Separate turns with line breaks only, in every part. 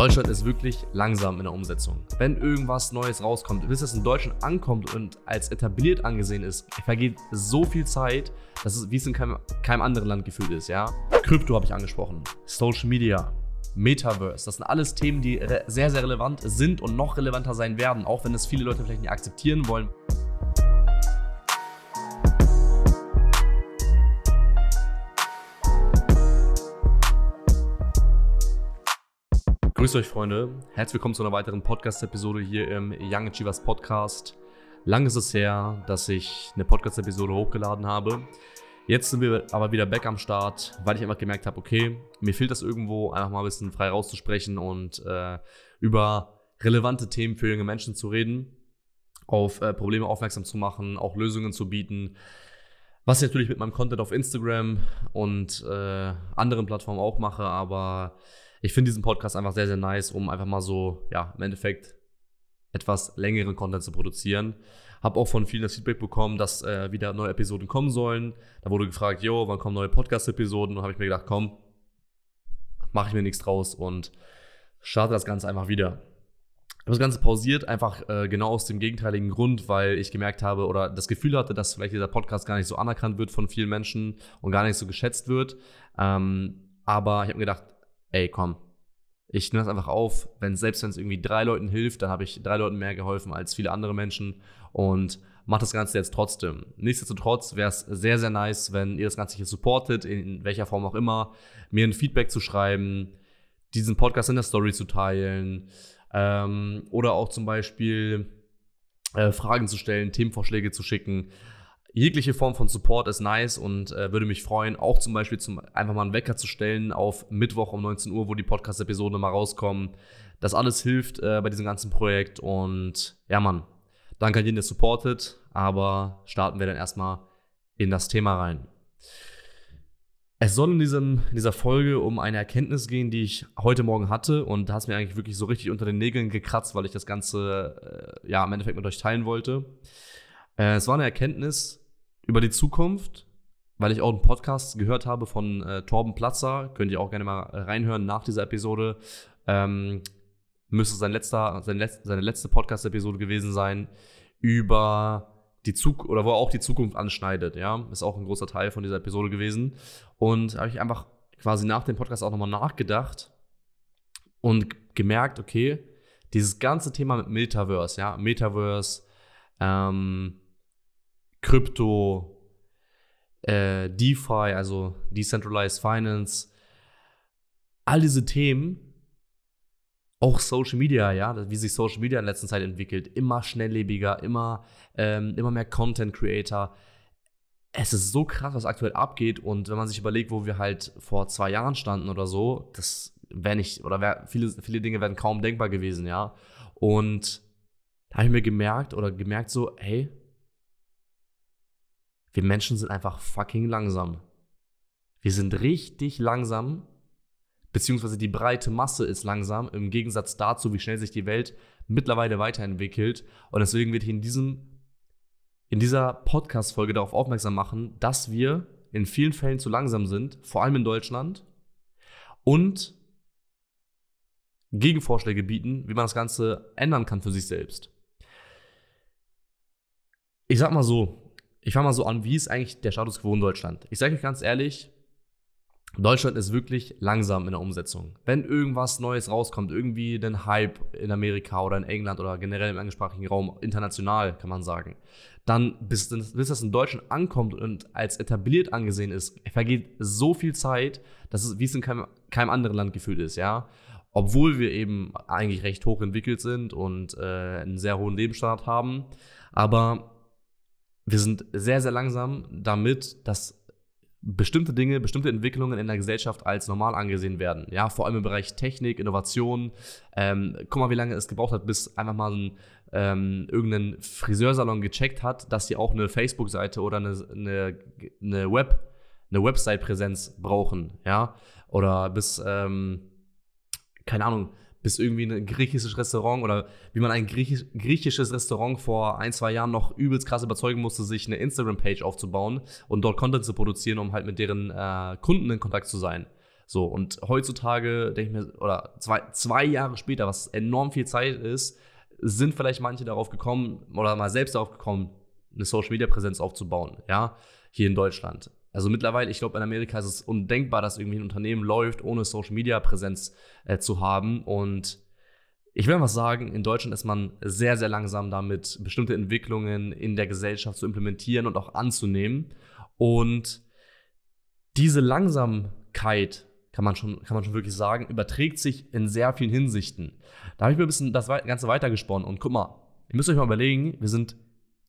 Deutschland ist wirklich langsam in der Umsetzung. Wenn irgendwas Neues rauskommt, bis es in Deutschland ankommt und als etabliert angesehen ist, vergeht so viel Zeit, dass es wie es in keinem, keinem anderen Land gefühlt ist, ja. Krypto habe ich angesprochen, Social Media, Metaverse, das sind alles Themen, die sehr, sehr relevant sind und noch relevanter sein werden, auch wenn es viele Leute vielleicht nicht akzeptieren wollen. Grüßt euch, Freunde. Herzlich willkommen zu einer weiteren Podcast-Episode hier im Young Achievers Podcast. Lang ist es her, dass ich eine Podcast-Episode hochgeladen habe. Jetzt sind wir aber wieder back am Start, weil ich einfach gemerkt habe, okay, mir fehlt das irgendwo, einfach mal ein bisschen frei rauszusprechen und äh, über relevante Themen für junge Menschen zu reden, auf äh, Probleme aufmerksam zu machen, auch Lösungen zu bieten. Was ich natürlich mit meinem Content auf Instagram und äh, anderen Plattformen auch mache, aber ich finde diesen Podcast einfach sehr, sehr nice, um einfach mal so, ja, im Endeffekt etwas längeren Content zu produzieren. Habe auch von vielen das Feedback bekommen, dass äh, wieder neue Episoden kommen sollen. Da wurde gefragt, jo, wann kommen neue Podcast-Episoden? Und habe ich mir gedacht, komm, mache ich mir nichts draus und starte das Ganze einfach wieder. Ich habe das Ganze pausiert, einfach äh, genau aus dem gegenteiligen Grund, weil ich gemerkt habe oder das Gefühl hatte, dass vielleicht dieser Podcast gar nicht so anerkannt wird von vielen Menschen und gar nicht so geschätzt wird. Ähm, aber ich habe mir gedacht, ey, komm, ich nehme das einfach auf, wenn selbst wenn es irgendwie drei Leuten hilft, dann habe ich drei Leuten mehr geholfen als viele andere Menschen und mache das Ganze jetzt trotzdem. Nichtsdestotrotz wäre es sehr, sehr nice, wenn ihr das Ganze hier supportet, in welcher Form auch immer, mir ein Feedback zu schreiben, diesen Podcast in der Story zu teilen ähm, oder auch zum Beispiel äh, Fragen zu stellen, Themenvorschläge zu schicken jegliche Form von Support ist nice und äh, würde mich freuen, auch zum Beispiel zum, einfach mal einen Wecker zu stellen auf Mittwoch um 19 Uhr, wo die Podcast-Episoden mal rauskommen. Das alles hilft äh, bei diesem ganzen Projekt und ja, Mann, danke an jeden, der supportet, aber starten wir dann erstmal in das Thema rein. Es soll in, diesem, in dieser Folge um eine Erkenntnis gehen, die ich heute Morgen hatte und da hat es mir eigentlich wirklich so richtig unter den Nägeln gekratzt, weil ich das Ganze äh, ja im Endeffekt mit euch teilen wollte. Äh, es war eine Erkenntnis, über die Zukunft, weil ich auch einen Podcast gehört habe von äh, Torben Platzer. Könnt ihr auch gerne mal reinhören nach dieser Episode. Ähm, müsste sein letzter, sein letzt, seine letzte Podcast-Episode gewesen sein über die Zukunft oder wo er auch die Zukunft anschneidet. Ja, ist auch ein großer Teil von dieser Episode gewesen. Und habe ich einfach quasi nach dem Podcast auch nochmal nachgedacht und gemerkt, okay, dieses ganze Thema mit Metaverse, ja, Metaverse, ähm, Krypto, äh, DeFi, also Decentralized Finance, all diese Themen, auch Social Media, ja, wie sich Social Media in letzter Zeit entwickelt, immer schnelllebiger, immer, ähm, immer mehr Content Creator. Es ist so krass, was aktuell abgeht. Und wenn man sich überlegt, wo wir halt vor zwei Jahren standen oder so, das wäre nicht, oder wär, viele, viele Dinge wären kaum denkbar gewesen, ja. Und da habe ich mir gemerkt oder gemerkt so, hey, wir Menschen sind einfach fucking langsam. Wir sind richtig langsam, beziehungsweise die breite Masse ist langsam, im Gegensatz dazu, wie schnell sich die Welt mittlerweile weiterentwickelt. Und deswegen wird ich in, diesem, in dieser Podcast-Folge darauf aufmerksam machen, dass wir in vielen Fällen zu langsam sind, vor allem in Deutschland, und Gegenvorschläge bieten, wie man das Ganze ändern kann für sich selbst. Ich sag mal so, ich fange mal so an, wie ist eigentlich der Status quo in Deutschland? Ich sage euch ganz ehrlich, Deutschland ist wirklich langsam in der Umsetzung. Wenn irgendwas Neues rauskommt, irgendwie ein Hype in Amerika oder in England oder generell im englischsprachigen Raum, international kann man sagen, dann bis, bis das in Deutschland ankommt und als etabliert angesehen ist, vergeht so viel Zeit, dass es wie es in keinem, keinem anderen Land gefühlt ist, ja. Obwohl wir eben eigentlich recht hoch entwickelt sind und äh, einen sehr hohen Lebensstandard haben. Aber wir sind sehr, sehr langsam damit, dass bestimmte Dinge, bestimmte Entwicklungen in der Gesellschaft als normal angesehen werden. Ja, vor allem im Bereich Technik, Innovation. Ähm, guck mal, wie lange es gebraucht hat, bis einfach mal ein, ähm, irgendein Friseursalon gecheckt hat, dass sie auch eine Facebook-Seite oder eine, eine, eine Web, eine Website-Präsenz brauchen. Ja, oder bis, ähm, keine Ahnung, bis irgendwie ein griechisches Restaurant oder wie man ein Griechisch, griechisches Restaurant vor ein, zwei Jahren noch übelst krass überzeugen musste, sich eine Instagram-Page aufzubauen und dort Content zu produzieren, um halt mit deren äh, Kunden in Kontakt zu sein. So, und heutzutage denke ich mir, oder zwei, zwei Jahre später, was enorm viel Zeit ist, sind vielleicht manche darauf gekommen oder mal selbst darauf gekommen, eine Social Media Präsenz aufzubauen, ja, hier in Deutschland. Also mittlerweile, ich glaube, in Amerika ist es undenkbar, dass irgendwie ein Unternehmen läuft, ohne Social Media Präsenz äh, zu haben. Und ich will einfach sagen, in Deutschland ist man sehr, sehr langsam damit, bestimmte Entwicklungen in der Gesellschaft zu implementieren und auch anzunehmen. Und diese Langsamkeit, kann man schon, kann man schon wirklich sagen, überträgt sich in sehr vielen Hinsichten. Da habe ich mir ein bisschen das Ganze weitergesponnen. Und guck mal, ihr müsst euch mal überlegen, wir sind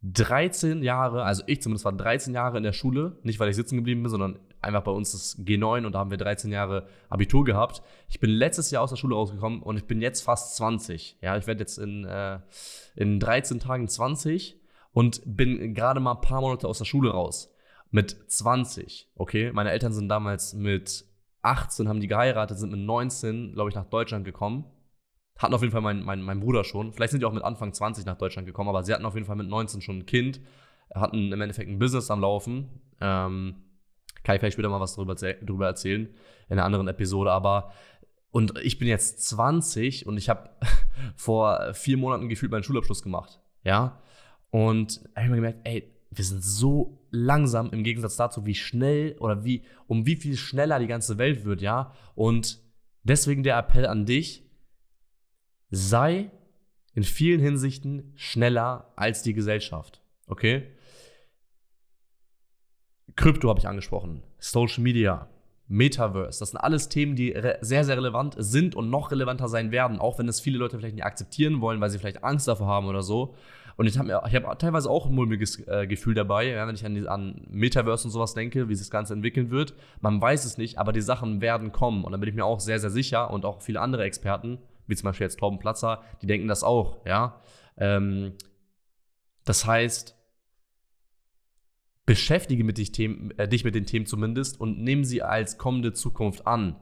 13 Jahre, also ich zumindest war 13 Jahre in der Schule, nicht weil ich sitzen geblieben bin, sondern einfach bei uns das G9 und da haben wir 13 Jahre Abitur gehabt. Ich bin letztes Jahr aus der Schule rausgekommen und ich bin jetzt fast 20. Ja, ich werde jetzt in, äh, in 13 Tagen 20 und bin gerade mal ein paar Monate aus der Schule raus. Mit 20, okay? Meine Eltern sind damals mit 18, haben die geheiratet, sind mit 19, glaube ich, nach Deutschland gekommen hatten auf jeden Fall mein, mein, mein Bruder schon. Vielleicht sind die auch mit Anfang 20 nach Deutschland gekommen, aber sie hatten auf jeden Fall mit 19 schon ein Kind, hatten im Endeffekt ein Business am Laufen. Ähm, kann ich vielleicht später mal was darüber, darüber erzählen in einer anderen Episode, aber und ich bin jetzt 20 und ich habe vor vier Monaten gefühlt meinen Schulabschluss gemacht. Ja. Und habe ich mir gemerkt, ey, wir sind so langsam im Gegensatz dazu, wie schnell oder wie, um wie viel schneller die ganze Welt wird, ja. Und deswegen der Appell an dich, sei in vielen Hinsichten schneller als die Gesellschaft. Okay? Krypto habe ich angesprochen, Social Media, Metaverse, das sind alles Themen, die sehr, sehr relevant sind und noch relevanter sein werden, auch wenn es viele Leute vielleicht nicht akzeptieren wollen, weil sie vielleicht Angst davor haben oder so. Und ich habe hab teilweise auch ein mulmiges äh, Gefühl dabei, ja, wenn ich an, an Metaverse und sowas denke, wie sich das Ganze entwickeln wird. Man weiß es nicht, aber die Sachen werden kommen. Und da bin ich mir auch sehr, sehr sicher und auch viele andere Experten, wie zum Beispiel jetzt Torben Platzer, die denken das auch, ja. Ähm, das heißt, beschäftige mit dich, Themen, äh, dich mit den Themen zumindest und nimm sie als kommende Zukunft an.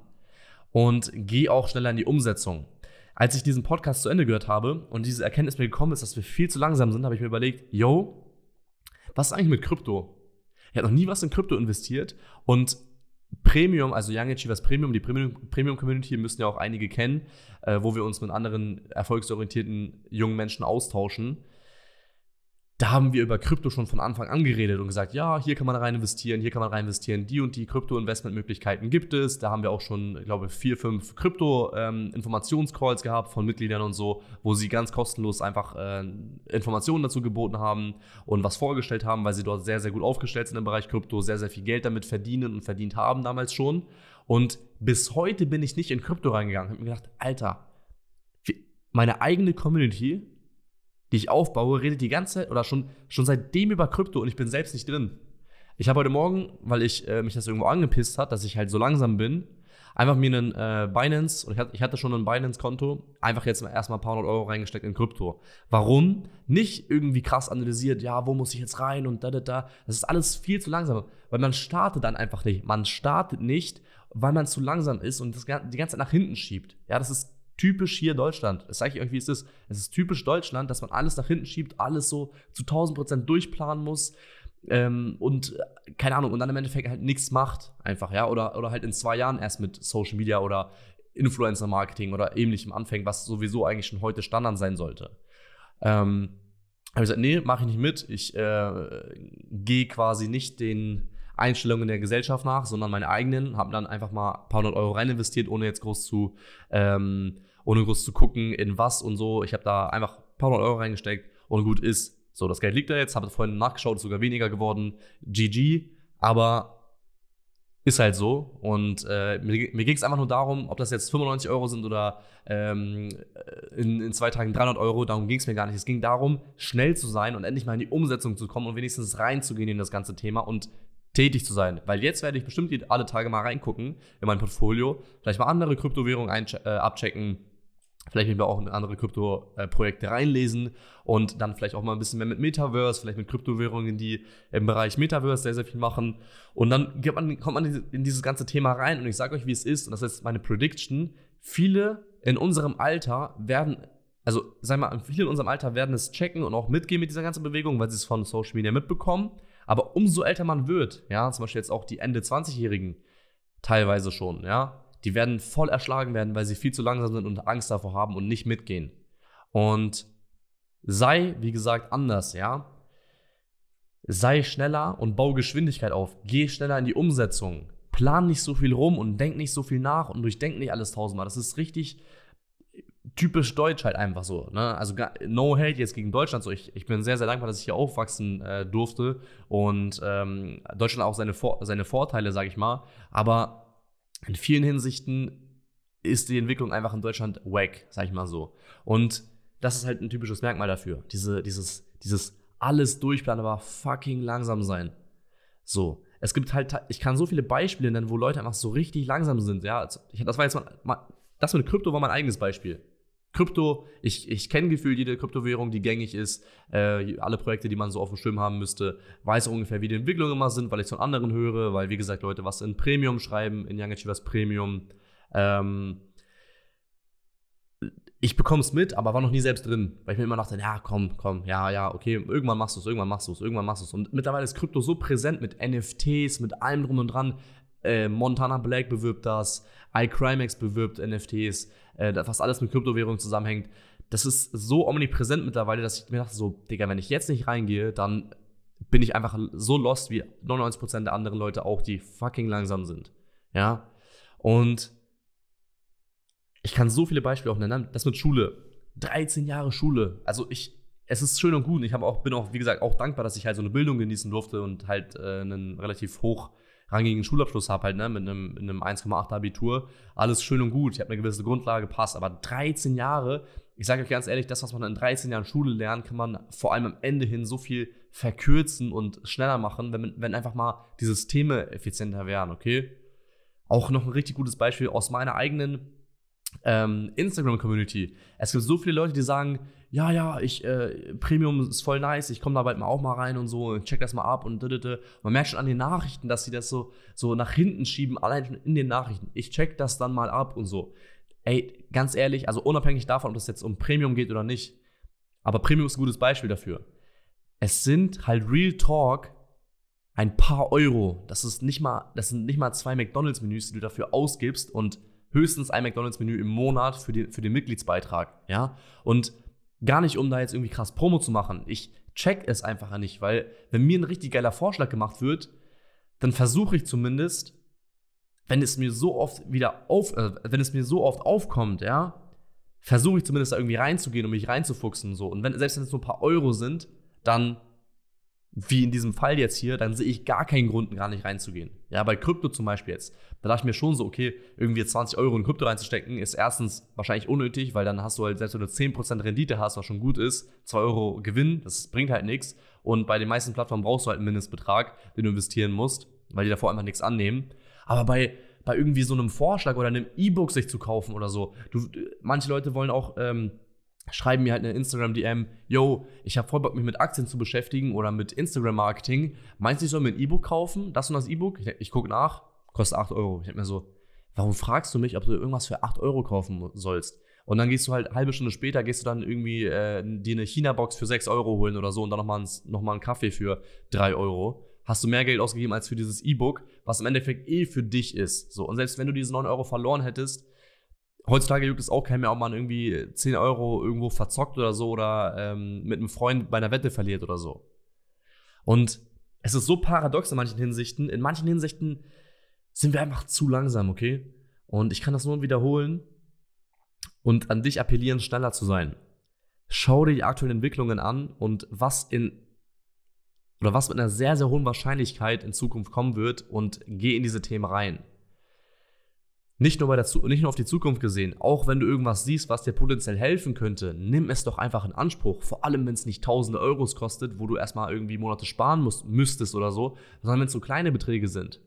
Und geh auch schneller in die Umsetzung. Als ich diesen Podcast zu Ende gehört habe und diese Erkenntnis mir gekommen ist, dass wir viel zu langsam sind, habe ich mir überlegt, yo, was ist eigentlich mit Krypto? Ich habe noch nie was in Krypto investiert und Premium, also Young Achievers Premium, die Premium-Community müssen ja auch einige kennen, äh, wo wir uns mit anderen erfolgsorientierten jungen Menschen austauschen da haben wir über Krypto schon von Anfang an geredet und gesagt, ja, hier kann man rein investieren, hier kann man rein investieren, die und die Krypto-Investment-Möglichkeiten gibt es. Da haben wir auch schon, glaube ich, vier, fünf Krypto-Informationscalls ähm, gehabt von Mitgliedern und so, wo sie ganz kostenlos einfach äh, Informationen dazu geboten haben und was vorgestellt haben, weil sie dort sehr, sehr gut aufgestellt sind im Bereich Krypto, sehr, sehr viel Geld damit verdienen und verdient haben damals schon. Und bis heute bin ich nicht in Krypto reingegangen. Ich habe mir gedacht, Alter, meine eigene Community die ich aufbaue, redet die ganze Zeit oder schon, schon seitdem über Krypto und ich bin selbst nicht drin. Ich habe heute Morgen, weil ich äh, mich das irgendwo angepisst hat, dass ich halt so langsam bin, einfach mir einen äh, Binance, und ich hatte, ich hatte schon ein Binance-Konto, einfach jetzt erstmal ein paar hundert Euro reingesteckt in Krypto. Warum? Nicht irgendwie krass analysiert, ja, wo muss ich jetzt rein und da, da, da. Das ist alles viel zu langsam, weil man startet dann einfach nicht. Man startet nicht, weil man zu langsam ist und das die ganze Zeit nach hinten schiebt. Ja, das ist typisch hier Deutschland. Das zeige ich euch, wie es ist. Es ist typisch Deutschland, dass man alles nach hinten schiebt, alles so zu 1000 Prozent durchplanen muss. Ähm, und äh, keine Ahnung, und dann im Endeffekt halt nichts macht, einfach, ja, oder, oder halt in zwei Jahren erst mit Social Media oder Influencer-Marketing oder ähnlichem anfängt, was sowieso eigentlich schon heute Standard sein sollte. Ähm, habe ich gesagt, nee, mache ich nicht mit. Ich äh, gehe quasi nicht den Einstellungen der Gesellschaft nach, sondern meine eigenen. Habe dann einfach mal ein paar hundert Euro rein investiert, ohne jetzt groß zu ähm, ohne groß zu gucken, in was und so. Ich habe da einfach ein paar hundert Euro reingesteckt und gut ist. So, das Geld liegt da jetzt, habe vorhin nachgeschaut, ist sogar weniger geworden. GG, aber ist halt so. Und äh, mir, mir ging es einfach nur darum, ob das jetzt 95 Euro sind oder ähm, in, in, zwei Tagen 300 Euro, darum ging es mir gar nicht. Es ging darum, schnell zu sein und endlich mal in die Umsetzung zu kommen und wenigstens reinzugehen in das ganze Thema und tätig zu sein. Weil jetzt werde ich bestimmt alle Tage mal reingucken in mein Portfolio, vielleicht mal andere Kryptowährungen äh, abchecken, Vielleicht mich auch in andere Krypto-Projekte reinlesen und dann vielleicht auch mal ein bisschen mehr mit Metaverse, vielleicht mit Kryptowährungen, die im Bereich Metaverse sehr, sehr viel machen. Und dann man, kommt man in dieses ganze Thema rein und ich sage euch, wie es ist. Und das ist meine Prediction. Viele in unserem Alter werden, also wir mal, viele in unserem Alter werden es checken und auch mitgehen mit dieser ganzen Bewegung, weil sie es von Social Media mitbekommen. Aber umso älter man wird, ja, zum Beispiel jetzt auch die Ende 20-Jährigen teilweise schon, ja, die werden voll erschlagen werden, weil sie viel zu langsam sind und Angst davor haben und nicht mitgehen. Und sei, wie gesagt, anders, ja. Sei schneller und bau Geschwindigkeit auf. Geh schneller in die Umsetzung. Plan nicht so viel rum und denk nicht so viel nach und durchdenk nicht alles tausendmal. Das ist richtig typisch deutsch halt einfach so. Ne? Also no hate jetzt gegen Deutschland. So, ich, ich bin sehr, sehr dankbar, dass ich hier aufwachsen äh, durfte und ähm, Deutschland auch seine, Vor seine Vorteile, sage ich mal. Aber in vielen Hinsichten ist die Entwicklung einfach in Deutschland wack, sag ich mal so. Und das ist halt ein typisches Merkmal dafür. Diese, dieses, dieses alles durchplanen, aber fucking langsam sein. So. Es gibt halt, ich kann so viele Beispiele nennen, wo Leute einfach so richtig langsam sind. Ja, das war jetzt mal, das mit Krypto war mein eigenes Beispiel. Krypto, ich, ich kenne gefühlt jede Kryptowährung, die gängig ist. Äh, alle Projekte, die man so auf dem Schirm haben müsste, weiß ungefähr, wie die Entwicklungen immer sind, weil ich es von anderen höre, weil, wie gesagt, Leute was in Premium schreiben, in Young Achievers Premium. Ähm, ich bekomme es mit, aber war noch nie selbst drin, weil ich mir immer dachte, ja, komm, komm, ja, ja, okay, irgendwann machst du es, irgendwann machst du es, irgendwann machst du es. Und mittlerweile ist Krypto so präsent mit NFTs, mit allem drum und dran. Äh, Montana Black bewirbt das, iCrimex bewirbt NFTs, äh, fast alles mit Kryptowährungen zusammenhängt. Das ist so omnipräsent mittlerweile, dass ich mir dachte, so, Digga, wenn ich jetzt nicht reingehe, dann bin ich einfach so lost wie 99% der anderen Leute auch, die fucking langsam sind. Ja. Und ich kann so viele Beispiele auch nennen. Das mit Schule. 13 Jahre Schule. Also ich, es ist schön und gut. Ich auch, bin auch, wie gesagt, auch dankbar, dass ich halt so eine Bildung genießen durfte und halt äh, einen relativ hochrangigen Schulabschluss habe, halt, ne, mit einem, einem 1,8 Abitur. Alles schön und gut. Ich habe eine gewisse Grundlage, passt. Aber 13 Jahre, ich sage euch ganz ehrlich, das, was man in 13 Jahren Schule lernt, kann man vor allem am Ende hin so viel verkürzen und schneller machen, wenn, wenn einfach mal die Systeme effizienter wären, okay? Auch noch ein richtig gutes Beispiel aus meiner eigenen ähm, Instagram-Community. Es gibt so viele Leute, die sagen, ja, ja, ich, äh, Premium ist voll nice, ich komme da bald mal auch mal rein und so, check das mal ab und dödödö. Man merkt schon an den Nachrichten, dass sie das so, so nach hinten schieben, allein schon in den Nachrichten. Ich check das dann mal ab und so. Ey, ganz ehrlich, also unabhängig davon, ob es jetzt um Premium geht oder nicht, aber Premium ist ein gutes Beispiel dafür. Es sind halt Real Talk ein paar Euro. Das ist nicht mal, das sind nicht mal zwei McDonalds-Menüs, die du dafür ausgibst und höchstens ein McDonalds-Menü im Monat für den, für den Mitgliedsbeitrag, ja. Und gar nicht, um da jetzt irgendwie krass Promo zu machen. Ich check es einfach nicht, weil wenn mir ein richtig geiler Vorschlag gemacht wird, dann versuche ich zumindest, wenn es mir so oft wieder auf, äh, wenn es mir so oft aufkommt, ja, versuche ich zumindest da irgendwie reinzugehen und mich reinzufuchsen so. Und wenn selbst wenn es nur ein paar Euro sind, dann wie in diesem Fall jetzt hier, dann sehe ich gar keinen Grund, gar nicht reinzugehen. Ja, bei Krypto zum Beispiel jetzt. Da dachte ich mir schon so, okay, irgendwie 20 Euro in Krypto reinzustecken, ist erstens wahrscheinlich unnötig, weil dann hast du halt, selbst wenn du 10% Rendite hast, was schon gut ist, 2 Euro Gewinn, das bringt halt nichts. Und bei den meisten Plattformen brauchst du halt einen Mindestbetrag, den du investieren musst, weil die davor einfach nichts annehmen. Aber bei, bei irgendwie so einem Vorschlag oder einem E-Book sich zu kaufen oder so, du, manche Leute wollen auch, ähm, schreiben mir halt eine Instagram-DM, yo, ich habe voll Bock, mich mit Aktien zu beschäftigen oder mit Instagram-Marketing. Meinst du, ich soll mir ein E-Book kaufen? Das und das E-Book? Ich, ich gucke nach, kostet 8 Euro. Ich denke mir so, warum fragst du mich, ob du irgendwas für 8 Euro kaufen sollst? Und dann gehst du halt halbe Stunde später, gehst du dann irgendwie äh, dir eine China-Box für 6 Euro holen oder so und dann nochmal noch mal einen Kaffee für 3 Euro. Hast du mehr Geld ausgegeben als für dieses E-Book, was im Endeffekt eh für dich ist. So, und selbst wenn du diese 9 Euro verloren hättest, heutzutage juckt es auch keinen mehr, ob man irgendwie 10 Euro irgendwo verzockt oder so oder ähm, mit einem Freund bei einer Wette verliert oder so. Und es ist so paradox in manchen Hinsichten. In manchen Hinsichten sind wir einfach zu langsam, okay? Und ich kann das nur wiederholen und an dich appellieren, schneller zu sein. Schau dir die aktuellen Entwicklungen an und was in oder was mit einer sehr, sehr hohen Wahrscheinlichkeit in Zukunft kommen wird und geh in diese Themen rein. Nicht nur, bei der, nicht nur auf die Zukunft gesehen, auch wenn du irgendwas siehst, was dir potenziell helfen könnte, nimm es doch einfach in Anspruch. Vor allem, wenn es nicht tausende Euros kostet, wo du erstmal irgendwie Monate sparen musst, müsstest oder so, sondern wenn es so kleine Beträge sind.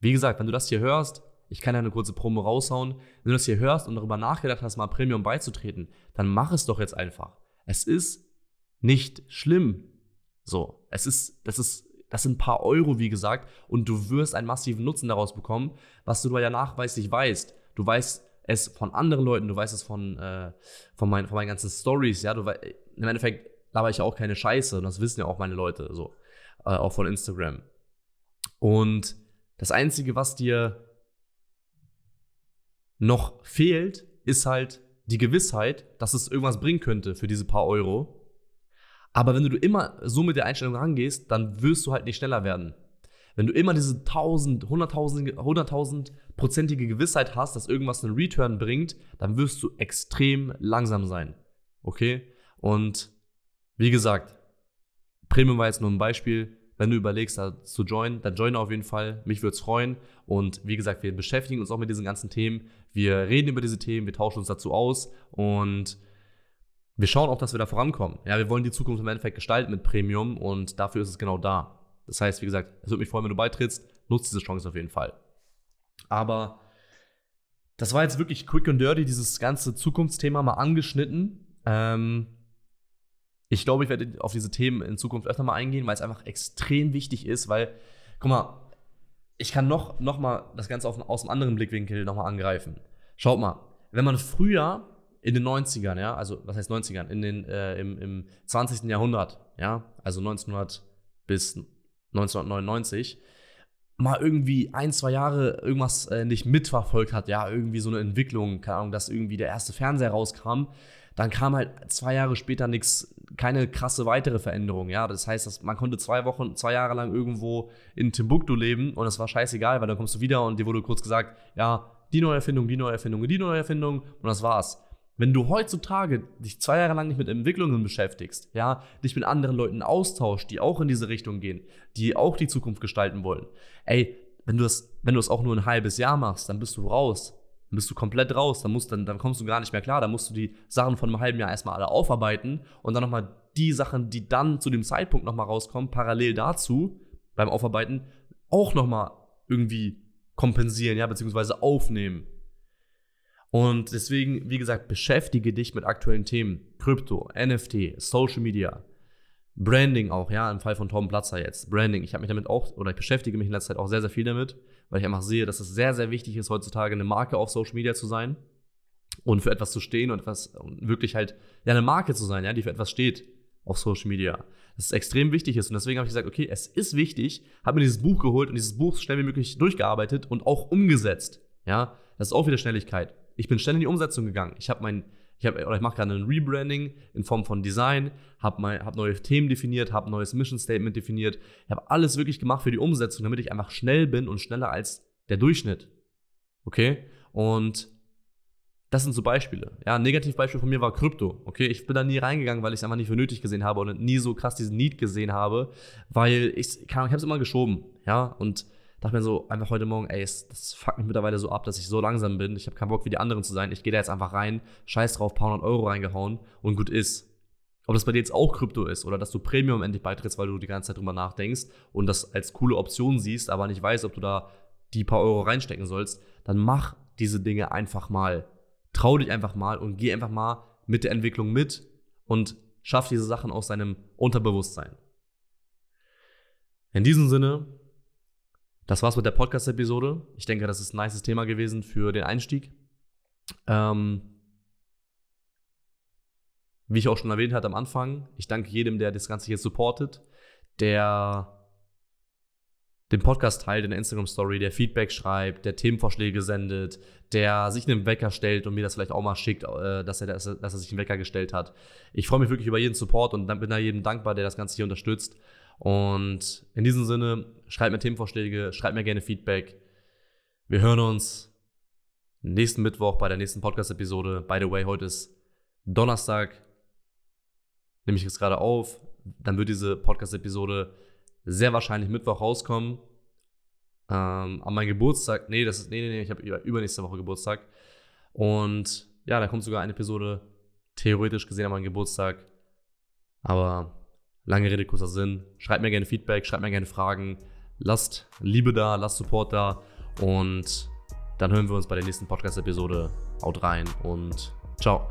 Wie gesagt, wenn du das hier hörst, ich kann ja eine kurze Promo raushauen, wenn du das hier hörst und darüber nachgedacht hast, mal Premium beizutreten, dann mach es doch jetzt einfach. Es ist nicht schlimm. So, es ist, das ist das sind ein paar Euro, wie gesagt, und du wirst einen massiven Nutzen daraus bekommen, was du ja nachweislich weißt. Du weißt es von anderen Leuten, du weißt es von, äh, von, mein, von meinen ganzen Stories, ja. Du, Im Endeffekt laber ich ja auch keine Scheiße und das wissen ja auch meine Leute, so. Äh, auch von Instagram. Und das Einzige, was dir noch fehlt, ist halt die Gewissheit, dass es irgendwas bringen könnte für diese paar Euro. Aber wenn du immer so mit der Einstellung rangehst, dann wirst du halt nicht schneller werden. Wenn du immer diese 1000, 100.000, 100.000 prozentige Gewissheit hast, dass irgendwas einen Return bringt, dann wirst du extrem langsam sein. Okay? Und wie gesagt, Premium war jetzt nur ein Beispiel. Wenn du überlegst, da zu joinen, dann join auf jeden Fall. Mich würde es freuen. Und wie gesagt, wir beschäftigen uns auch mit diesen ganzen Themen. Wir reden über diese Themen, wir tauschen uns dazu aus und wir schauen auch, dass wir da vorankommen. Ja, wir wollen die Zukunft im Endeffekt gestalten mit Premium und dafür ist es genau da. Das heißt, wie gesagt, es würde mich freuen, wenn du beitrittst. Nutzt diese Chance auf jeden Fall. Aber das war jetzt wirklich quick and dirty, dieses ganze Zukunftsthema mal angeschnitten. Ähm, ich glaube, ich werde auf diese Themen in Zukunft öfter mal eingehen, weil es einfach extrem wichtig ist, weil, guck mal, ich kann noch, noch mal das Ganze auf, aus einem anderen Blickwinkel noch mal angreifen. Schaut mal, wenn man früher in den 90ern, ja, also was heißt 90ern, in den, äh, im, im 20. Jahrhundert, ja, also 1900 bis 1999, mal irgendwie ein, zwei Jahre irgendwas äh, nicht mitverfolgt hat, ja, irgendwie so eine Entwicklung, keine Ahnung, dass irgendwie der erste Fernseher rauskam, dann kam halt zwei Jahre später nichts, keine krasse weitere Veränderung. Ja, das heißt, dass man konnte zwei Wochen, zwei Jahre lang irgendwo in Timbuktu leben und es war scheißegal, weil dann kommst du wieder und dir wurde kurz gesagt, ja, die neue Erfindung, die neue Erfindung, die neue Erfindung und das war's. Wenn du heutzutage dich zwei Jahre lang nicht mit Entwicklungen beschäftigst, ja, dich mit anderen Leuten austauschst, die auch in diese Richtung gehen, die auch die Zukunft gestalten wollen, ey, wenn du das, wenn du es auch nur ein halbes Jahr machst, dann bist du raus. Dann bist du komplett raus, dann, musst, dann, dann kommst du gar nicht mehr klar. Dann musst du die Sachen von einem halben Jahr erstmal alle aufarbeiten und dann nochmal die Sachen, die dann zu dem Zeitpunkt nochmal rauskommen, parallel dazu beim Aufarbeiten auch nochmal irgendwie kompensieren, ja, beziehungsweise aufnehmen. Und deswegen, wie gesagt, beschäftige dich mit aktuellen Themen. Krypto, NFT, Social Media, Branding auch, ja, im Fall von Tom Platzer jetzt. Branding. Ich habe mich damit auch, oder ich beschäftige mich in letzter Zeit auch sehr, sehr viel damit, weil ich einfach sehe, dass es sehr, sehr wichtig ist, heutzutage eine Marke auf Social Media zu sein und für etwas zu stehen und etwas, und wirklich halt, ja, eine Marke zu sein, ja, die für etwas steht auf Social Media. Das ist extrem wichtig ist. Und deswegen habe ich gesagt, okay, es ist wichtig, habe mir dieses Buch geholt und dieses Buch schnell wie möglich durchgearbeitet und auch umgesetzt. Ja, das ist auch wieder Schnelligkeit. Ich bin schnell in die Umsetzung gegangen. Ich habe mein, ich habe, oder ich mache gerade ein Rebranding in Form von Design, habe hab neue Themen definiert, habe neues Mission Statement definiert. Ich habe alles wirklich gemacht für die Umsetzung, damit ich einfach schnell bin und schneller als der Durchschnitt. Okay? Und das sind so Beispiele. Ja, ein Negativbeispiel von mir war Krypto. Okay, ich bin da nie reingegangen, weil ich es einfach nicht für nötig gesehen habe und nie so krass diesen Need gesehen habe, weil ich, ich habe es immer geschoben. Ja, und dachte mir so einfach heute Morgen, ey, das fuckt mich mittlerweile so ab, dass ich so langsam bin. Ich habe keinen Bock wie die anderen zu sein. Ich gehe da jetzt einfach rein, scheiß drauf, paar hundert Euro reingehauen und gut ist. Ob das bei dir jetzt auch Krypto ist oder dass du Premium endlich beitrittst, weil du die ganze Zeit drüber nachdenkst und das als coole Option siehst, aber nicht weißt, ob du da die paar Euro reinstecken sollst, dann mach diese Dinge einfach mal. Trau dich einfach mal und geh einfach mal mit der Entwicklung mit und schaff diese Sachen aus deinem Unterbewusstsein. In diesem Sinne, das war's mit der Podcast-Episode. Ich denke, das ist ein nices Thema gewesen für den Einstieg. Ähm, wie ich auch schon erwähnt hatte am Anfang, ich danke jedem, der das Ganze hier supportet, der den Podcast teilt in der Instagram-Story, der Feedback schreibt, der Themenvorschläge sendet, der sich einen Wecker stellt und mir das vielleicht auch mal schickt, äh, dass er, dass er, dass er sich einen Wecker gestellt hat. Ich freue mich wirklich über jeden Support und bin da jedem dankbar, der das Ganze hier unterstützt. Und in diesem Sinne, schreibt mir Themenvorschläge, schreibt mir gerne Feedback. Wir hören uns nächsten Mittwoch bei der nächsten Podcast-Episode. By the way, heute ist Donnerstag. Nehme ich jetzt gerade auf. Dann wird diese Podcast-Episode sehr wahrscheinlich Mittwoch rauskommen. Ähm, an meinem Geburtstag. Nee, das ist. Nee, nee, nee, ich habe übernächste Woche Geburtstag. Und ja, da kommt sogar eine Episode theoretisch gesehen an meinem Geburtstag. Aber Lange Rede, kurzer Sinn. Schreibt mir gerne Feedback, schreibt mir gerne Fragen. Lasst Liebe da, lasst Support da. Und dann hören wir uns bei der nächsten Podcast-Episode. Haut rein und ciao.